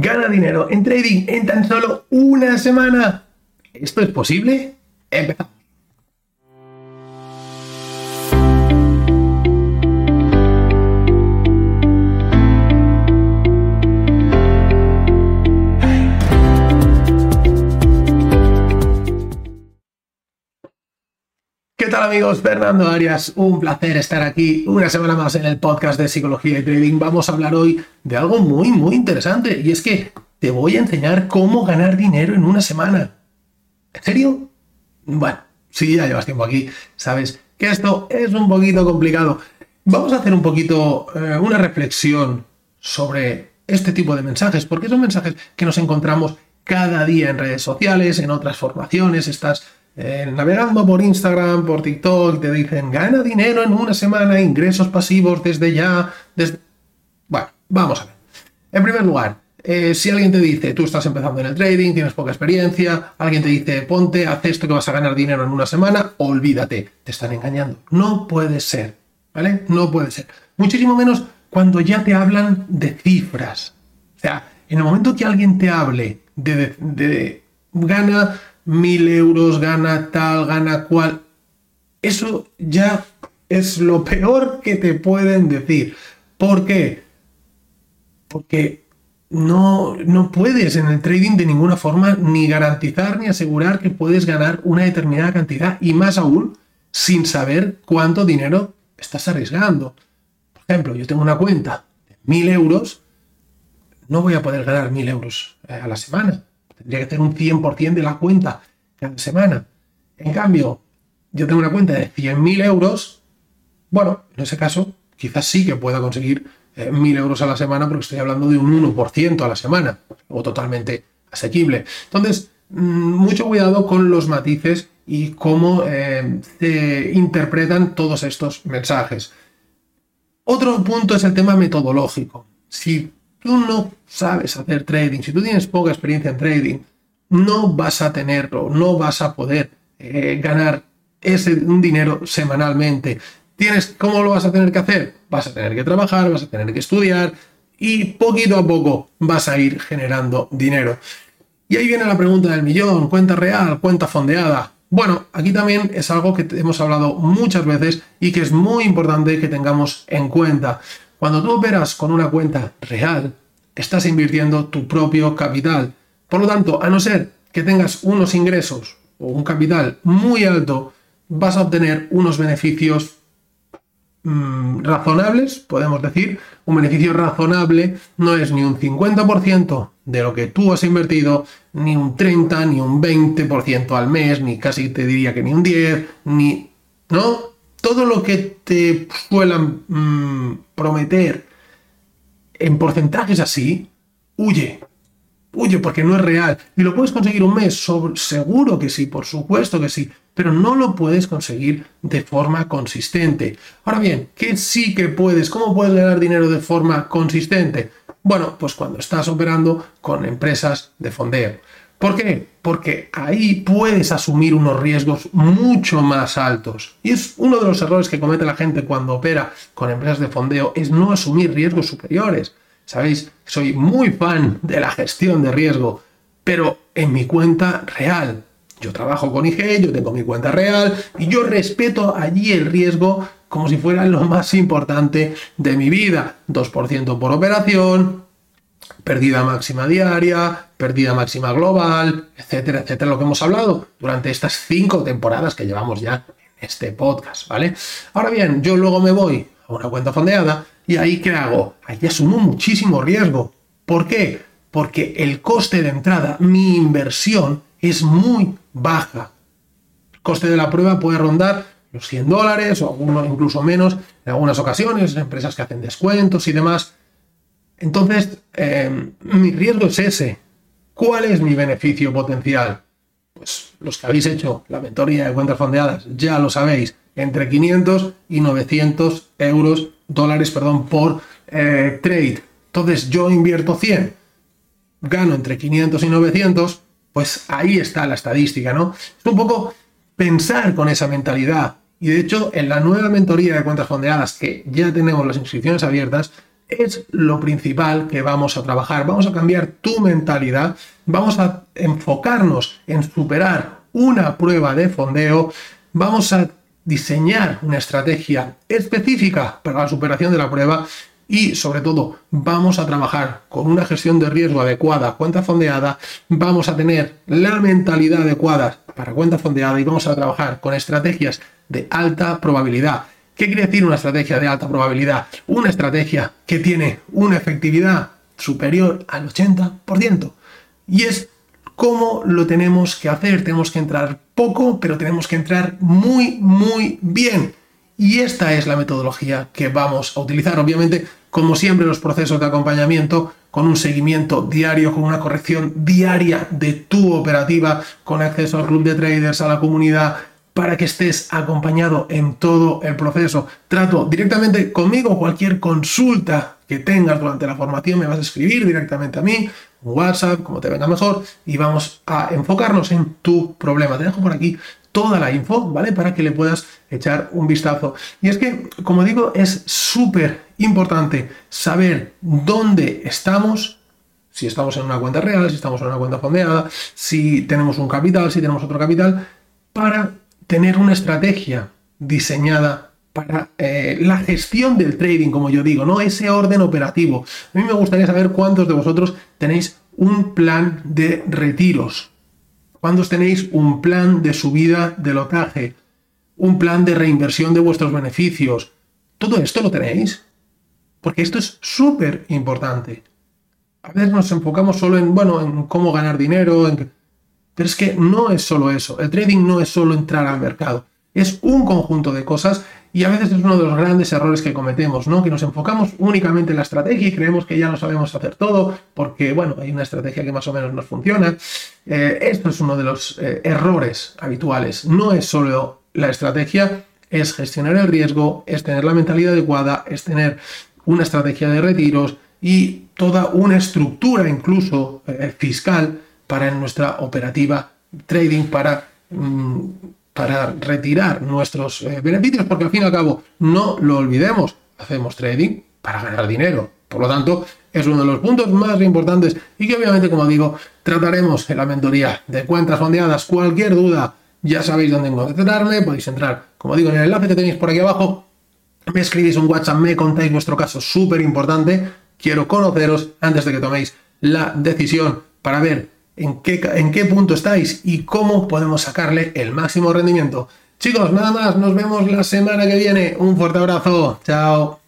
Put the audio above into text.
Gana dinero en trading en tan solo una semana. ¿Esto es posible? Empezamos. Tal amigos? Fernando Arias, un placer estar aquí una semana más en el podcast de Psicología y Trading. Vamos a hablar hoy de algo muy, muy interesante y es que te voy a enseñar cómo ganar dinero en una semana. ¿En serio? Bueno, si ya llevas tiempo aquí, sabes que esto es un poquito complicado. Vamos a hacer un poquito eh, una reflexión sobre este tipo de mensajes, porque son mensajes que nos encontramos cada día en redes sociales, en otras formaciones, estás eh, navegando por Instagram, por TikTok, te dicen gana dinero en una semana, ingresos pasivos desde ya. Desde... Bueno, vamos a ver. En primer lugar, eh, si alguien te dice, tú estás empezando en el trading, tienes poca experiencia, alguien te dice, ponte, haz esto que vas a ganar dinero en una semana, olvídate, te están engañando. No puede ser, ¿vale? No puede ser. Muchísimo menos cuando ya te hablan de cifras. O sea, en el momento que alguien te hable de, de gana mil euros, gana tal, gana cual. Eso ya es lo peor que te pueden decir. ¿Por qué? Porque no, no puedes en el trading de ninguna forma ni garantizar ni asegurar que puedes ganar una determinada cantidad y más aún sin saber cuánto dinero estás arriesgando. Por ejemplo, yo tengo una cuenta de mil euros, no voy a poder ganar mil euros eh, a la semana Tendría que hacer un 100% de la cuenta cada semana. En cambio, yo tengo una cuenta de 100.000 euros. Bueno, en ese caso, quizás sí que pueda conseguir 1.000 eh, euros a la semana porque estoy hablando de un 1% a la semana, o totalmente asequible. Entonces, mm, mucho cuidado con los matices y cómo eh, se interpretan todos estos mensajes. Otro punto es el tema metodológico. Si tú no sabes hacer trading, si tú tienes poca experiencia en trading, no vas a tenerlo, no vas a poder eh, ganar ese dinero semanalmente. Tienes, ¿Cómo lo vas a tener que hacer? Vas a tener que trabajar, vas a tener que estudiar y poquito a poco vas a ir generando dinero. Y ahí viene la pregunta del millón, cuenta real, cuenta fondeada. Bueno, aquí también es algo que hemos hablado muchas veces y que es muy importante que tengamos en cuenta. Cuando tú operas con una cuenta real, estás invirtiendo tu propio capital. Por lo tanto, a no ser que tengas unos ingresos o un capital muy alto, vas a obtener unos beneficios mm, razonables, podemos decir. Un beneficio razonable no es ni un 50% de lo que tú has invertido, ni un 30, ni un 20% al mes, ni casi te diría que ni un 10, ni... ¿No? Todo lo que te suelan mm, prometer en porcentajes así, huye. Huye porque no es real. Y lo puedes conseguir un mes, seguro que sí, por supuesto que sí, pero no lo puedes conseguir de forma consistente. Ahora bien, ¿qué sí que puedes? ¿Cómo puedes ganar dinero de forma consistente? Bueno, pues cuando estás operando con empresas de fondeo. ¿Por qué? Porque ahí puedes asumir unos riesgos mucho más altos. Y es uno de los errores que comete la gente cuando opera con empresas de fondeo, es no asumir riesgos superiores. Sabéis, soy muy fan de la gestión de riesgo, pero en mi cuenta real. Yo trabajo con IG, yo tengo mi cuenta real y yo respeto allí el riesgo como si fuera lo más importante de mi vida. 2% por operación, pérdida máxima diaria, pérdida máxima global, etcétera, etcétera, lo que hemos hablado durante estas cinco temporadas que llevamos ya en este podcast, ¿vale? Ahora bien, yo luego me voy a una cuenta fondeada y ahí ¿qué hago? Ahí asumo muchísimo riesgo. ¿Por qué? Porque el coste de entrada, mi inversión, es muy baja. El coste de la prueba puede rondar los 100 dólares o incluso menos en algunas ocasiones, empresas que hacen descuentos y demás. Entonces, em, mi riesgo es ese. ¿Cuál es mi beneficio potencial? Pues los que habéis hecho la mentoría de cuentas fondeadas ya lo sabéis, entre 500 y 900 euros, dólares, perdón, por eh, trade. Entonces yo invierto 100, gano entre 500 y 900, pues ahí está la estadística, ¿no? Es un poco pensar con esa mentalidad. Y de hecho, en la nueva mentoría de cuentas fondeadas, que ya tenemos las inscripciones abiertas, es lo principal que vamos a trabajar. Vamos a cambiar tu mentalidad, vamos a enfocarnos en superar una prueba de fondeo, vamos a diseñar una estrategia específica para la superación de la prueba y sobre todo vamos a trabajar con una gestión de riesgo adecuada, cuenta fondeada, vamos a tener la mentalidad adecuada para cuenta fondeada y vamos a trabajar con estrategias de alta probabilidad. ¿Qué quiere decir una estrategia de alta probabilidad? Una estrategia que tiene una efectividad superior al 80%. Y es cómo lo tenemos que hacer. Tenemos que entrar poco, pero tenemos que entrar muy, muy bien. Y esta es la metodología que vamos a utilizar. Obviamente, como siempre, los procesos de acompañamiento con un seguimiento diario, con una corrección diaria de tu operativa, con acceso al club de traders, a la comunidad, para que estés acompañado en todo el proceso. Trato directamente conmigo cualquier consulta que tengas durante la formación, me vas a escribir directamente a mí, WhatsApp, como te venga mejor, y vamos a enfocarnos en tu problema. Te dejo por aquí toda la info, ¿vale? Para que le puedas echar un vistazo. Y es que, como digo, es súper importante saber dónde estamos, si estamos en una cuenta real, si estamos en una cuenta fondeada, si tenemos un capital, si tenemos otro capital, para tener una estrategia diseñada para eh, la gestión del trading, como yo digo, ¿no? Ese orden operativo. A mí me gustaría saber cuántos de vosotros tenéis un plan de retiros, cuántos tenéis un plan de subida de lotaje, un plan de reinversión de vuestros beneficios. ¿Todo esto lo tenéis? Porque esto es súper importante. A veces nos enfocamos solo en, bueno, en cómo ganar dinero, pero es que no es solo eso. El trading no es solo entrar al mercado. Es un conjunto de cosas y a veces es uno de los grandes errores que cometemos, ¿no? Que nos enfocamos únicamente en la estrategia y creemos que ya no sabemos hacer todo porque, bueno, hay una estrategia que más o menos nos funciona. Eh, esto es uno de los eh, errores habituales. No es solo la estrategia, es gestionar el riesgo, es tener la mentalidad adecuada, es tener una estrategia de retiros y toda una estructura incluso eh, fiscal para nuestra operativa trading para mm, para retirar nuestros eh, beneficios, porque al fin y al cabo, no lo olvidemos, hacemos trading para ganar dinero. Por lo tanto, es uno de los puntos más importantes y que obviamente, como digo, trataremos en la mentoría de cuentas fondeadas. Cualquier duda, ya sabéis dónde encontrarme, podéis entrar, como digo, en el enlace que tenéis por aquí abajo, me escribís un WhatsApp, me contáis vuestro caso súper importante. Quiero conoceros antes de que toméis la decisión para ver en qué, en qué punto estáis y cómo podemos sacarle el máximo rendimiento. Chicos, nada más, nos vemos la semana que viene. Un fuerte abrazo, chao.